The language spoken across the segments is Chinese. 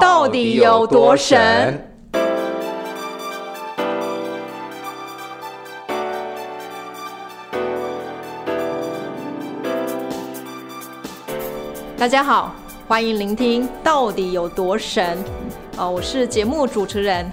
到底有多神？大家好，欢迎聆听《到底有多神》。哦，我是节目主持人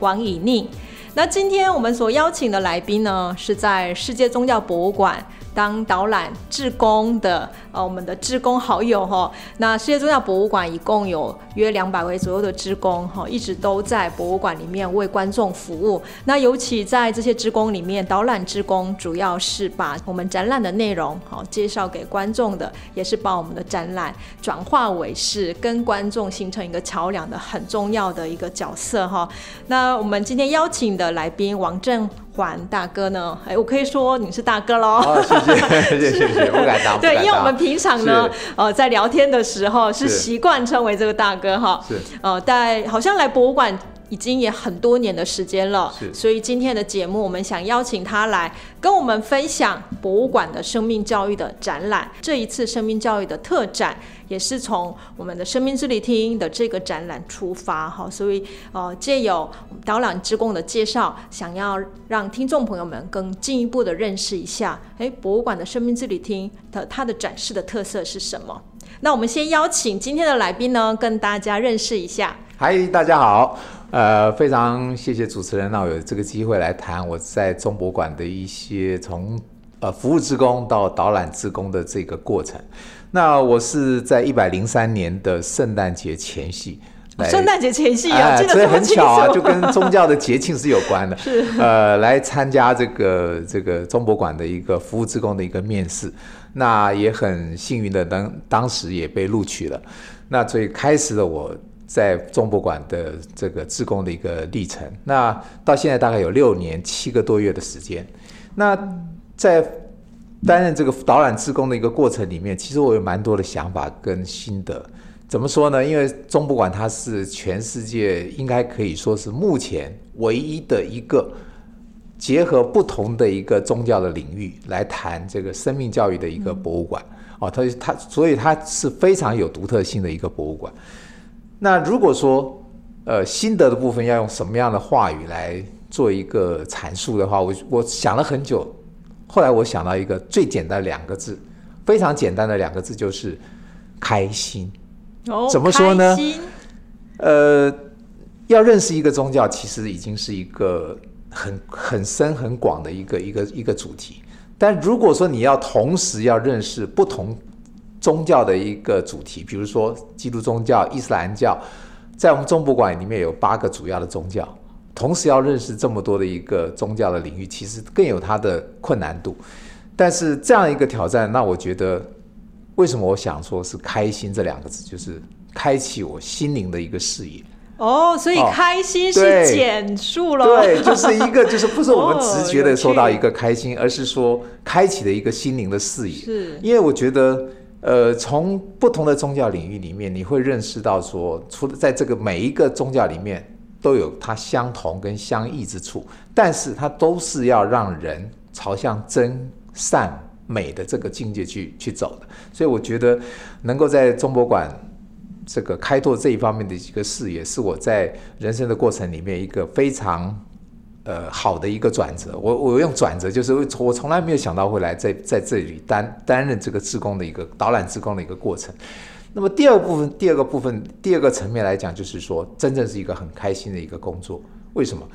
王以宁。那今天我们所邀请的来宾呢，是在世界宗教博物馆。当导览志工的呃，我们的志工好友哈，那世界宗教博物馆一共有约两百位左右的志工哈，一直都在博物馆里面为观众服务。那尤其在这些志工里面，导览志工主要是把我们展览的内容好介绍给观众的，也是把我们的展览转化为是跟观众形成一个桥梁的很重要的一个角色哈。那我们今天邀请的来宾王正。还大哥呢？哎，我可以说你是大哥喽。谢谢 谢谢谢谢，不敢当。对，因为我们平常呢，呃，在聊天的时候是习惯称为这个大哥哈。是。呃，在好像来博物馆。已经也很多年的时间了，所以今天的节目我们想邀请他来跟我们分享博物馆的生命教育的展览。这一次生命教育的特展也是从我们的生命之旅厅的这个展览出发，哈，所以呃借由导览之工的介绍，想要让听众朋友们更进一步的认识一下，哎，博物馆的生命之旅厅的它的展示的特色是什么？那我们先邀请今天的来宾呢，跟大家认识一下。嗨，大家好。呃，非常谢谢主持人让我有这个机会来谈我在中博馆的一些从呃服务职工到导览职工的这个过程。那我是在一百零三年的圣诞节前夕，圣诞节前夕啊，所以很巧啊，就跟宗教的节庆是有关的。是呃，来参加这个这个中博馆的一个服务职工的一个面试，那也很幸运的当当时也被录取了。那最开始的我。在中博馆的这个志工的一个历程，那到现在大概有六年七个多月的时间。那在担任这个导览志工的一个过程里面，其实我有蛮多的想法跟心得。怎么说呢？因为中博馆它是全世界应该可以说是目前唯一的一个结合不同的一个宗教的领域来谈这个生命教育的一个博物馆。哦，它它所以它是非常有独特性的一个博物馆。那如果说，呃，心得的部分要用什么样的话语来做一个阐述的话，我我想了很久，后来我想到一个最简单两个字，非常简单的两个字就是开心。哦，怎么说呢？呃，要认识一个宗教，其实已经是一个很很深很广的一个一个一个主题。但如果说你要同时要认识不同。宗教的一个主题，比如说基督宗教、伊斯兰教，在我们中博馆里面有八个主要的宗教，同时要认识这么多的一个宗教的领域，其实更有它的困难度。但是这样一个挑战，那我觉得，为什么我想说是开心这两个字，就是开启我心灵的一个视野。哦，所以开心是减数了。对，就是一个，就是不是我们直觉的说到一个开心，而是说开启了一个心灵的视野。是，因为我觉得。呃，从不同的宗教领域里面，你会认识到说，除了在这个每一个宗教里面都有它相同跟相异之处，但是它都是要让人朝向真善美的这个境界去去走的。所以我觉得能够在中博馆这个开拓这一方面的一个视野，是我在人生的过程里面一个非常。呃，好的一个转折，我我用转折，就是我从来没有想到会来在在这里担担任这个职工的一个导览职工的一个过程。那么第二部分，第二个部分，第二个层面来讲，就是说，真正是一个很开心的一个工作。为什么？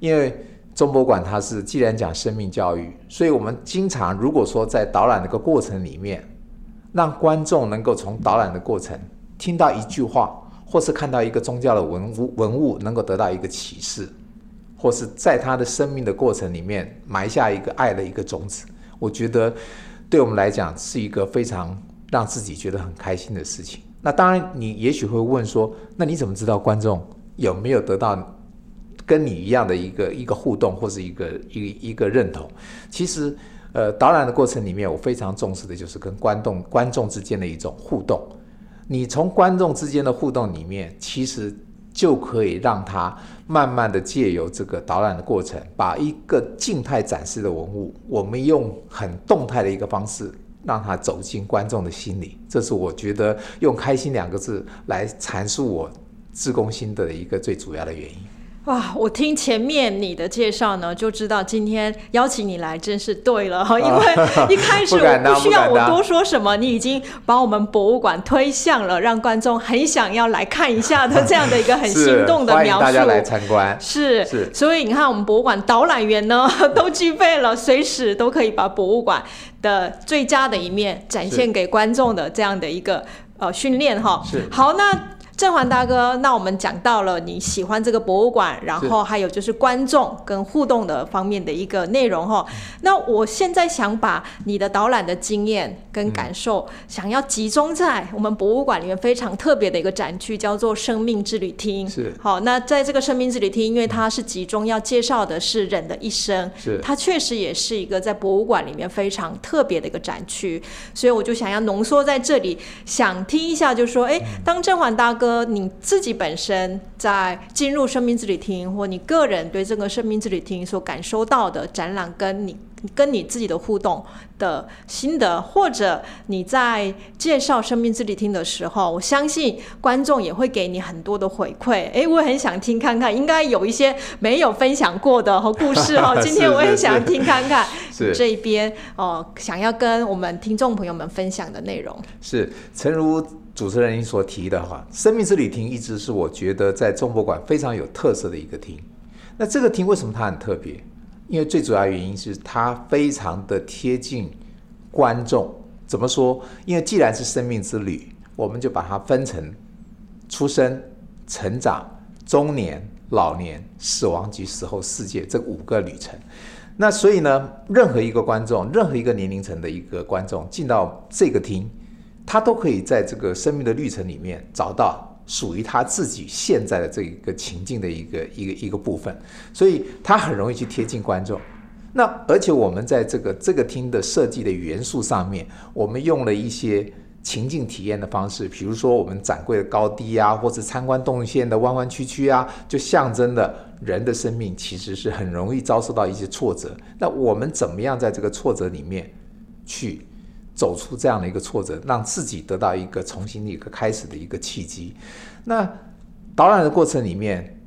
因为中博馆它是既然讲生命教育，所以我们经常如果说在导览的个过程里面，让观众能够从导览的过程听到一句话，或是看到一个宗教的文物文物，能够得到一个启示。或是在他的生命的过程里面埋下一个爱的一个种子，我觉得对我们来讲是一个非常让自己觉得很开心的事情。那当然，你也许会问说，那你怎么知道观众有没有得到跟你一样的一个一个互动，或是一个一一个认同？其实，呃，导览的过程里面，我非常重视的就是跟观众观众之间的一种互动。你从观众之间的互动里面，其实。就可以让他慢慢的借由这个导览的过程，把一个静态展示的文物，我们用很动态的一个方式，让他走进观众的心里。这是我觉得用“开心”两个字来阐述我自宫心得的一个最主要的原因。哇，我听前面你的介绍呢，就知道今天邀请你来真是对了哈，因为一开始我不需要我多说什么，你已经把我们博物馆推向了让观众很想要来看一下的这样的一个很 心动的描述。大家来参观。是是，所以你看我们博物馆导览员呢 都具备了，随时都可以把博物馆的最佳的一面展现给观众的这样的一个呃训练哈。是。好，那。正环大哥，那我们讲到了你喜欢这个博物馆，然后还有就是观众跟互动的方面的一个内容哈。那我现在想把你的导览的经验跟感受，想要集中在我们博物馆里面非常特别的一个展区，叫做生命之旅厅。是。好，那在这个生命之旅厅，因为它是集中要介绍的是人的一生，是。它确实也是一个在博物馆里面非常特别的一个展区，所以我就想要浓缩在这里，想听一下，就说，哎，当正环大哥。哥，你自己本身在进入生命之旅厅，或你个人对这个生命之旅厅所感受到的展览，跟你跟你自己的互动的心得，或者你在介绍生命之旅厅的时候，我相信观众也会给你很多的回馈。哎，我也很想听看看，应该有一些没有分享过的和故事哦。今天我也想听看看这一边哦，想要跟我们听众朋友们分享的内容是，诚如。主持人您所提的话，生命之旅厅一直是我觉得在中博馆非常有特色的一个厅。那这个厅为什么它很特别？因为最主要原因是它非常的贴近观众。怎么说？因为既然是生命之旅，我们就把它分成出生、成长、中年、老年、死亡及死后世界这五个旅程。那所以呢，任何一个观众，任何一个年龄层的一个观众进到这个厅。他都可以在这个生命的历程里面找到属于他自己现在的这一个情境的一个一个一个部分，所以他很容易去贴近观众。那而且我们在这个这个厅的设计的元素上面，我们用了一些情境体验的方式，比如说我们展柜的高低啊，或者参观动线的弯弯曲曲啊，就象征的人的生命其实是很容易遭受到一些挫折。那我们怎么样在这个挫折里面去？走出这样的一个挫折，让自己得到一个重新的一个开始的一个契机。那导览的过程里面，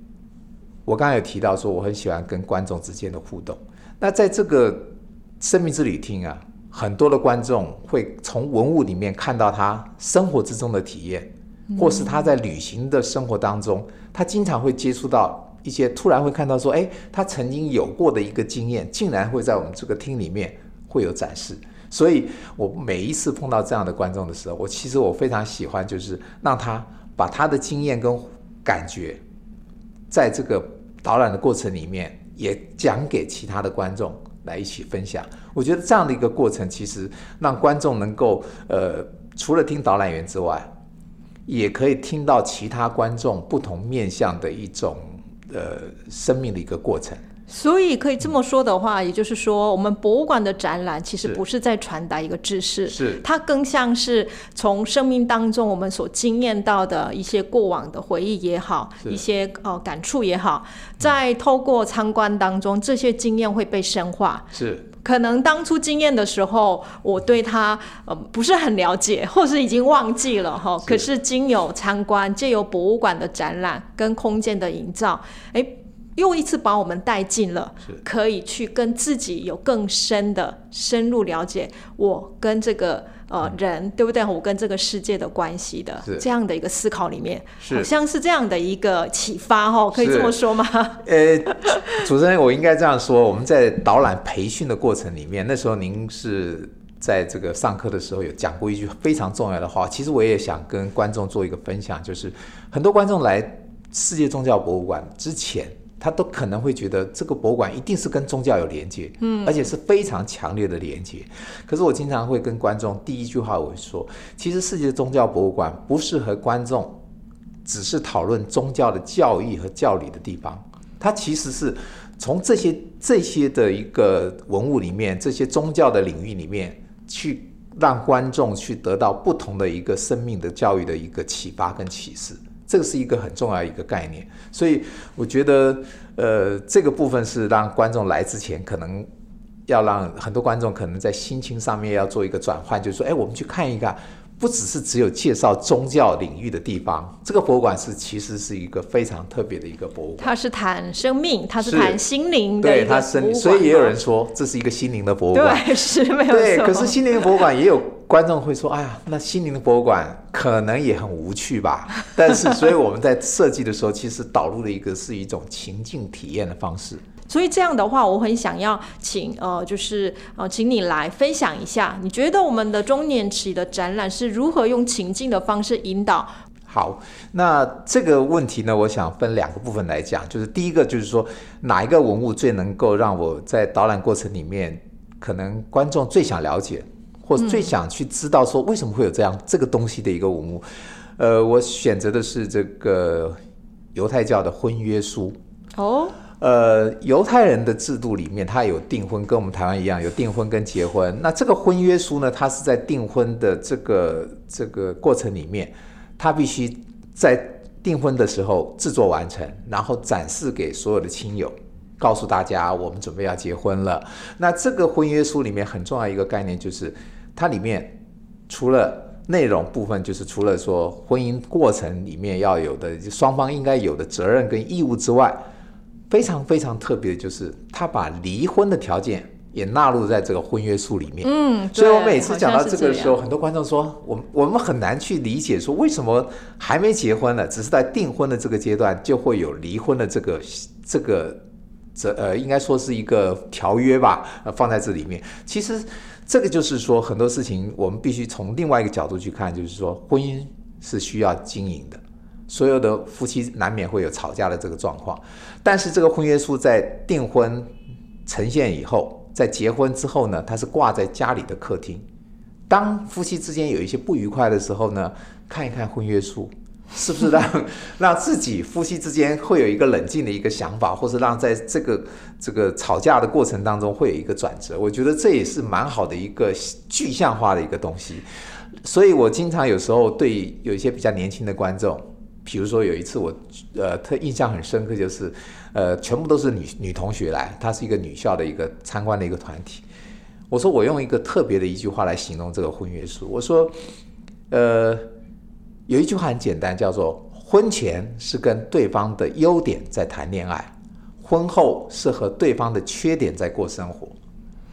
我刚才有提到说，我很喜欢跟观众之间的互动。那在这个生命之旅厅啊，很多的观众会从文物里面看到他生活之中的体验，或是他在旅行的生活当中，他经常会接触到一些，突然会看到说，哎，他曾经有过的一个经验，竟然会在我们这个厅里面会有展示。所以，我每一次碰到这样的观众的时候，我其实我非常喜欢，就是让他把他的经验跟感觉，在这个导览的过程里面，也讲给其他的观众来一起分享。我觉得这样的一个过程，其实让观众能够，呃，除了听导览员之外，也可以听到其他观众不同面向的一种，呃，生命的一个过程。所以可以这么说的话，也就是说，我们博物馆的展览其实不是在传达一个知识，是它更像是从生命当中我们所经验到的一些过往的回忆也好，一些呃感触也好，在透过参观当中，这些经验会被深化。是可能当初经验的时候，我对它呃不是很了解，或是已经忘记了哈。可是经有参观，借由博物馆的展览跟空间的营造，哎。又一次把我们带进了，可以去跟自己有更深的深入了解，我跟这个呃人，对不对？我跟这个世界的关系的这样的一个思考里面，好像是这样的一个启发哈，可以这么说吗？呃，主持人，我应该这样说，我们在导览培训的过程里面，那时候您是在这个上课的时候有讲过一句非常重要的话，其实我也想跟观众做一个分享，就是很多观众来世界宗教博物馆之前。他都可能会觉得这个博物馆一定是跟宗教有连接，嗯，而且是非常强烈的连接。可是我经常会跟观众第一句话我会说，其实世界宗教博物馆不适合观众只是讨论宗教的教义和教理的地方，它其实是从这些这些的一个文物里面，这些宗教的领域里面去让观众去得到不同的一个生命的教育的一个启发跟启示。这个是一个很重要一个概念，所以我觉得，呃，这个部分是让观众来之前，可能要让很多观众可能在心情上面要做一个转换，就是说，哎，我们去看一看不只是只有介绍宗教领域的地方，这个博物馆是其实是一个非常特别的一个博物馆。它是谈生命，它是是谈心灵的对，它生，所以也有人说这是一个心灵的博物馆。对是没有对，错可是心灵的博物馆也有观众会说，哎呀，那心灵的博物馆可能也很无趣吧？但是，所以我们在设计的时候，其实导入了一个是一种情境体验的方式。所以这样的话，我很想要请呃，就是呃，请你来分享一下，你觉得我们的中年期的展览是如何用情境的方式引导？好，那这个问题呢，我想分两个部分来讲，就是第一个就是说哪一个文物最能够让我在导览过程里面，可能观众最想了解，或最想去知道说为什么会有这样这个东西的一个文物。呃，我选择的是这个犹太教的婚约书。哦，呃，犹太人的制度里面，他有订婚，跟我们台湾一样，有订婚跟结婚。那这个婚约书呢，它是在订婚的这个这个过程里面，他必须在订婚的时候制作完成，然后展示给所有的亲友，告诉大家我们准备要结婚了。那这个婚约书里面很重要一个概念就是，它里面除了内容部分，就是除了说婚姻过程里面要有的双方应该有的责任跟义务之外，非常非常特别的就是，他把离婚的条件也纳入在这个婚约书里面。嗯，所以我每次讲到这个的时候，很多观众说，我我们很难去理解说为什么还没结婚呢，只是在订婚的这个阶段就会有离婚的这个这个这呃，应该说是一个条约吧，呃，放在这里面。其实这个就是说很多事情我们必须从另外一个角度去看，就是说婚姻是需要经营的。所有的夫妻难免会有吵架的这个状况，但是这个婚约书在订婚呈现以后，在结婚之后呢，它是挂在家里的客厅。当夫妻之间有一些不愉快的时候呢，看一看婚约书，是不是让让自己夫妻之间会有一个冷静的一个想法，或是让在这个这个吵架的过程当中会有一个转折？我觉得这也是蛮好的一个具象化的一个东西。所以我经常有时候对有一些比较年轻的观众。比如说有一次我呃特印象很深刻，就是呃全部都是女女同学来，她是一个女校的一个参观的一个团体。我说我用一个特别的一句话来形容这个婚约书，我说呃有一句话很简单，叫做婚前是跟对方的优点在谈恋爱，婚后是和对方的缺点在过生活。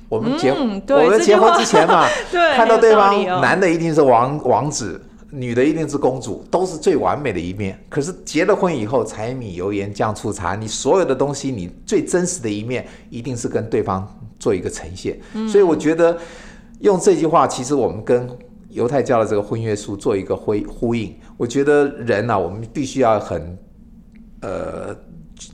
我们结、嗯我们结婚之前嘛，对 看到对方男的一定是王王子，女的一定是公主，都是最完美的一面。可是结了婚以后，柴米油盐酱醋茶，你所有的东西，你最真实的一面，一定是跟对方做一个呈现。所以我觉得用这句话，其实我们跟犹太教的这个婚约书做一个呼呼应。我觉得人呢、我们必须要很呃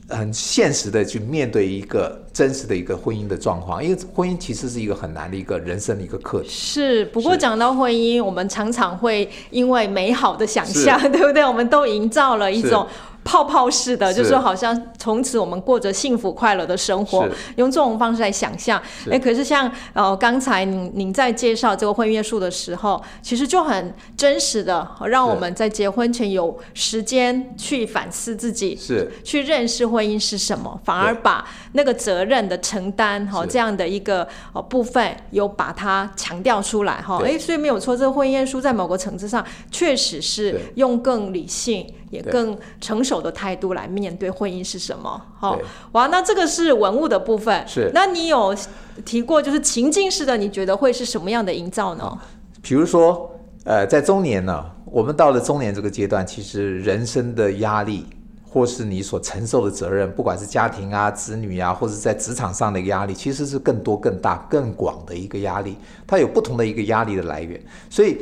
很现实的去面对一个真实的一个婚姻的状况，因为婚姻其实是一个很难的一个人生的一个课题。是，不过讲到婚姻，我们常常会因为美好的想象，对不对？我们都营造了一种泡泡式的，是。就是好像从此我们过着幸福快乐的生活，用这种方式来想象。是。哎，可是像呃刚才您您在介绍这个婚约书的时候，其实就很真实的让我们在结婚前有时间去反思自己，是。去认识婚姻是什么，反而把那个责任的承担哈是。这样的一个呃部分有把它强调出来哈，对。哎，所以没有错，这个婚姻书在某个层次上确实是用更理性也更成熟的态度来面对婚姻是什么。好对，哇，那这个是文物的部分，是那你有提过就是情境式的，你觉得会是什么样的营造呢？比如说，呃，在中年呢，我们到了中年这个阶段，其实人生的压力，或是你所承受的责任，不管是家庭啊、子女啊，或者在职场上的压力，其实是更多、更大、更广的一个压力。它有不同的一个压力的来源。所以，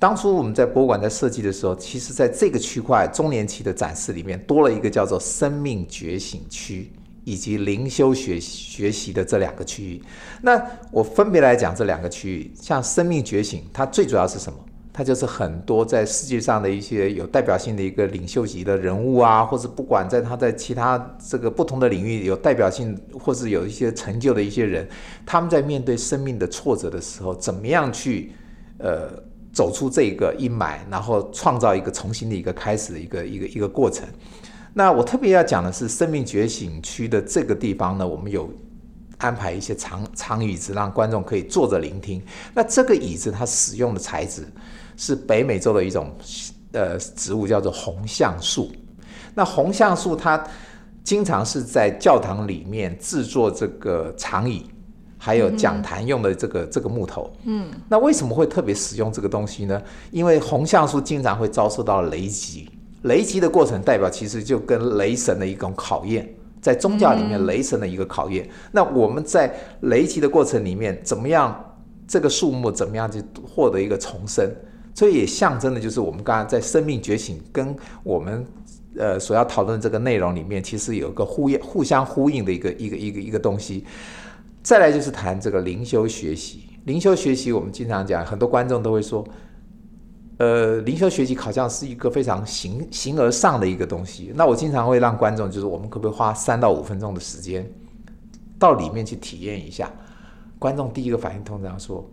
当初我们在博物馆在设计的时候，其实在这个区块中年期的展示里面，多了一个叫做生命觉醒区。以及灵修学学习的这两个区域，那我分别来讲这两个区域。像生命觉醒，它最主要是什么？它就是很多在世界上的一些有代表性的一个领袖级的人物啊，或者不管在他在其他这个不同的领域有代表性，或是有一些成就的一些人，他们在面对生命的挫折的时候，怎么样去呃走出这个阴霾，然后创造一个重新的一个开始的一个一个一个过程。那我特别要讲的是生命觉醒区的这个地方呢，我们有安排一些长长椅子，让观众可以坐着聆听。那这个椅子它使用的材质是北美洲的一种呃植物，叫做红橡树。那红橡树它经常是在教堂里面制作这个长椅，还有讲坛用的这个这个木头。嗯，那为什么会特别使用这个东西呢？因为红橡树经常会遭受到雷击，雷击的过程代表其实就跟雷神的一种考验，在宗教里面雷神的一个考验。那我们在雷击的过程里面，怎么样这个树木怎么样去获得一个重生？所以也象征的就是我们刚刚在生命觉醒跟我们。呃，所要讨论这个内容里面，其实有一个呼应、互相呼应的一个、一个、一个、一个东西。再来就是谈这个灵修学习。灵修学习，我们经常讲，很多观众都会说，呃，灵修学习好像是一个非常形形而上的一个东西。那我经常会让观众，就是我们可不可以花三到五分钟的时间到里面去体验一下？观众第一个反应通常说，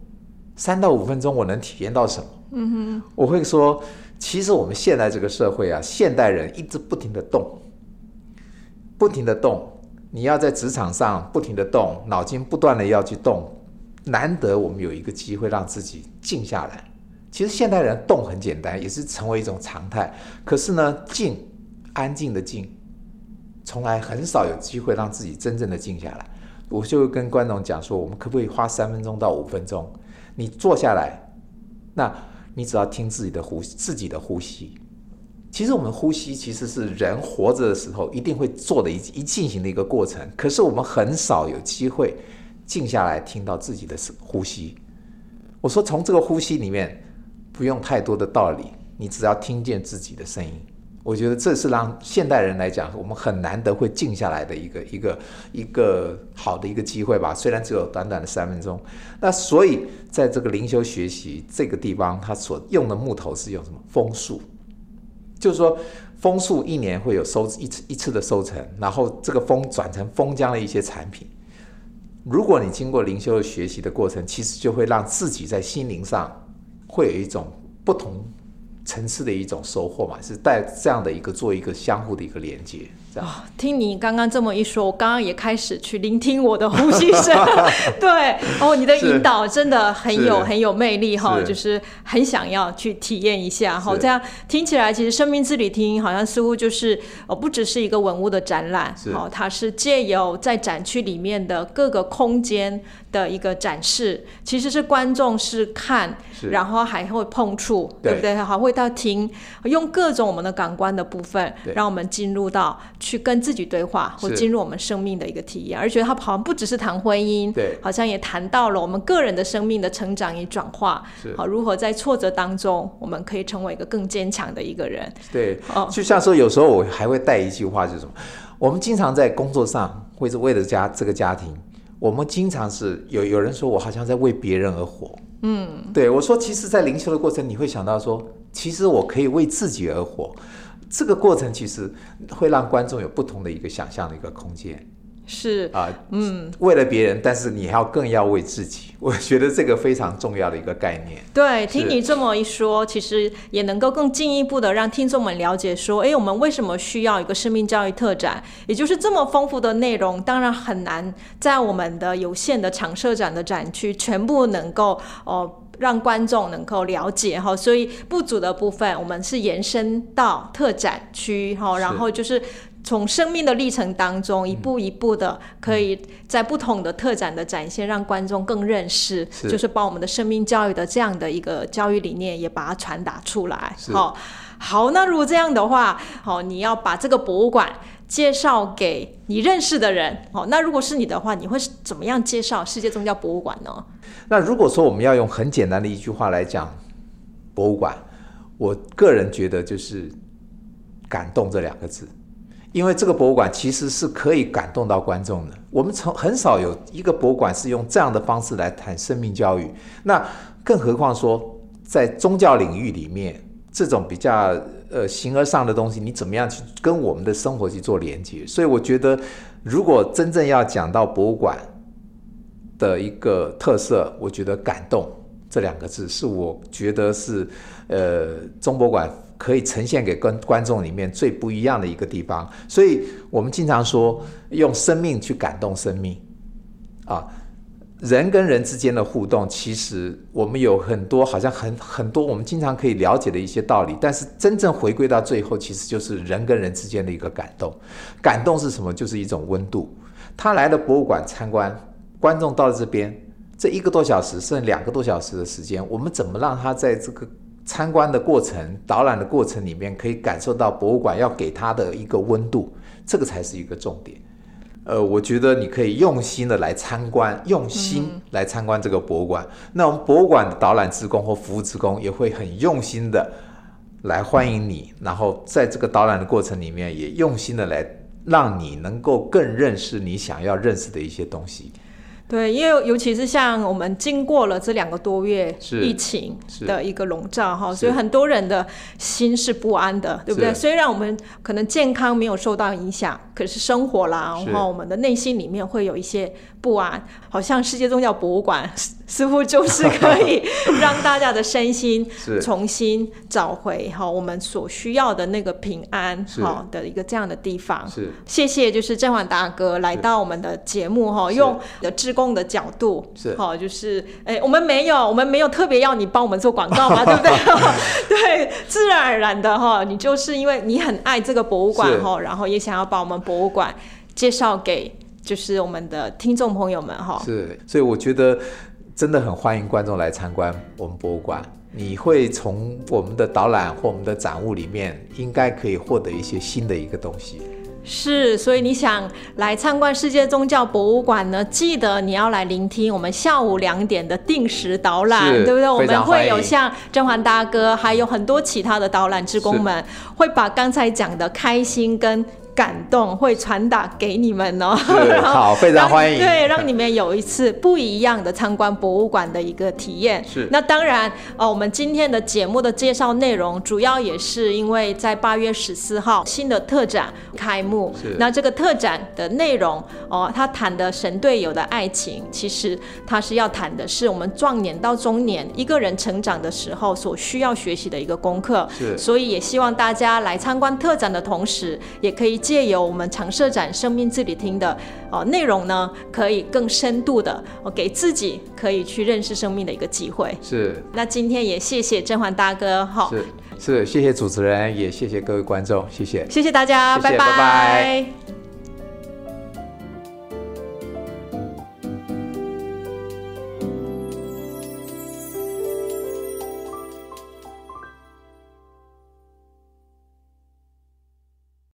三到五分钟我能体验到什么？嗯哼，我会说。其实我们现在这个社会啊，现代人一直不停的动，不停的动。你要在职场上不停的动，脑筋不断的要去动。难得我们有一个机会让自己静下来。其实现代人动很简单，也是成为一种常态。可是呢，静，安静的静，从来很少有机会让自己真正的静下来。我就跟观众讲说，我们可不可以花三分钟到五分钟，你坐下来，那。你只要听自己的呼自己的呼吸。其实我们呼吸其实是人活着的时候一定会做的一一进行的一个过程。可是我们很少有机会静下来听到自己的呼吸。我说从这个呼吸里面不用太多的道理，你只要听见自己的声音。我觉得这是让现代人来讲，我们很难得会静下来的一个一个一个好的一个机会吧。虽然只有短短的三分钟，那所以在这个灵修学习这个地方，它所用的木头是用什么枫树？就是说枫树一年会有收一次一次的收成，然后这个枫转成枫浆的一些产品。如果你经过灵修的学习的过程，其实就会让自己在心灵上会有一种不同。层次的一种收获嘛，是带这样的一个做一个相互的一个连接。这样，听你刚刚这么一说，我刚刚也开始去聆听我的呼吸声。对，哦，你的引导真的很有很有魅力哈，就是很想要去体验一下哈。这样听起来，其实生命之旅厅好像似乎就是哦，不只是一个文物的展览，哦，它是借由在展区里面的各个空间。的一个展示，其实是观众是看，然后还会碰触，对不对？还会到听，用各种我们的感官的部分，让我们进入到去跟自己对话，或进入我们生命的一个体验。而觉得他好像不只是谈婚姻，对，好像也谈到了我们个人的生命的成长与转化，好，如何在挫折当中，我们可以成为一个更坚强的一个人。对，哦，就像说有时候我还会带一句话，就是什么？我们经常在工作上，或者为了家这个家庭。我们经常是有有人说我好像在为别人而活，嗯，对我说，其实，在灵修的过程，你会想到说，其实我可以为自己而活，这个过程其实会让观众有不同的一个想象的一个空间。是啊，嗯，为了别人，但是你还要更要为自己，我觉得这个非常重要的一个概念。对，听你这么一说，其实也能够更进一步的让听众们了解说，哎，我们为什么需要一个生命教育特展？也就是这么丰富的内容，当然很难在我们的有限的常设展的展区全部能够哦让观众能够了解哈，所以不足的部分，我们是延伸到特展区哈，然后就是。从生命的历程当中，一步一步的，可以在不同的特展的展现，让观众更认识，就是把我们的生命教育的这样的一个教育理念，也把它传达出来。好，好，那如果这样的话，好，你要把这个博物馆介绍给你认识的人。好，那如果是你的话，你会怎么样介绍世界宗教博物馆呢？那如果说我们要用很简单的一句话来讲博物馆，我个人觉得就是感动这两个字。因为这个博物馆其实是可以感动到观众的。我们从很少有一个博物馆是用这样的方式来谈生命教育，那更何况说在宗教领域里面，这种比较呃形而上的东西，你怎么样去跟我们的生活去做连接？所以我觉得，如果真正要讲到博物馆的一个特色，我觉得“感动”这两个字是我觉得是呃中博馆。可以呈现给观观众里面最不一样的一个地方，所以我们经常说用生命去感动生命，啊，人跟人之间的互动，其实我们有很多好像很很多我们经常可以了解的一些道理，但是真正回归到最后，其实就是人跟人之间的一个感动。感动是什么？就是一种温度。他来了博物馆参观，观众到了这边，这一个多小时甚至两个多小时的时间，我们怎么让他在这个参观的过程、导览的过程里面，可以感受到博物馆要给他的一个温度？这个才是一个重点。呃，我觉得你可以用心的来参观，用心来参观这个博物馆。那我们博物馆的导览职工或服务职工也会很用心的来欢迎你，然后在这个导览的过程里面，也用心的来让你能够更认识你想要认识的一些东西。对，因为尤其是像我们经过了这两个多月疫情的一个笼罩哈，所以很多人的心是不安的，对不对？虽然我们可能健康没有受到影响，可是生活啦，是然后我们的内心里面会有一些不安。好像世界宗教博物馆似似乎就是可以 让大家的身心重新找回哈我们所需要的那个平安是好的一个这样的地方。是谢谢，就是郑焕大哥来到我们的节目哈，是用的志工的角度是好，就是哎，我们没有，我们没有特别要你帮我们做广告嘛，对不对？对，自然而然的哈，你就是因为你很爱这个博物馆是哈，然后也想要把我们博物馆介绍给就是我们的听众朋友们哈。是，所以我觉得真的很欢迎观众来参观我们博物馆。你会从我们的导览或我们的展物里面，应该可以获得一些新的一个东西。是，所以你想来参观世界宗教博物馆呢？记得你要来聆听我们下午两点的定时导览，对不对？我们会有像甄嬛大哥，还有很多其他的导览职工们，会把刚才讲的开心跟感动会传达给你们哦。好 非常欢迎对，让你们有一次不一样的参观博物馆的一个体验。是那当然，呃，我们今天的节目的介绍内容，主要也是因为在八月十四号新的特展开幕是。那这个特展的内容，哦，他谈的神队友的爱情，其实他是要谈的是我们壮年到中年一个人成长的时候所需要学习的一个功课。是所以也希望大家来参观特展的同时，也可以借由我们常设展生命自理厅的呃内容呢，可以更深度的、呃、给自己可以去认识生命的一个机会。是那今天也谢谢甄嬛大哥，哈，是是，谢谢主持人，也谢谢各位观众，谢谢。谢谢大家，拜拜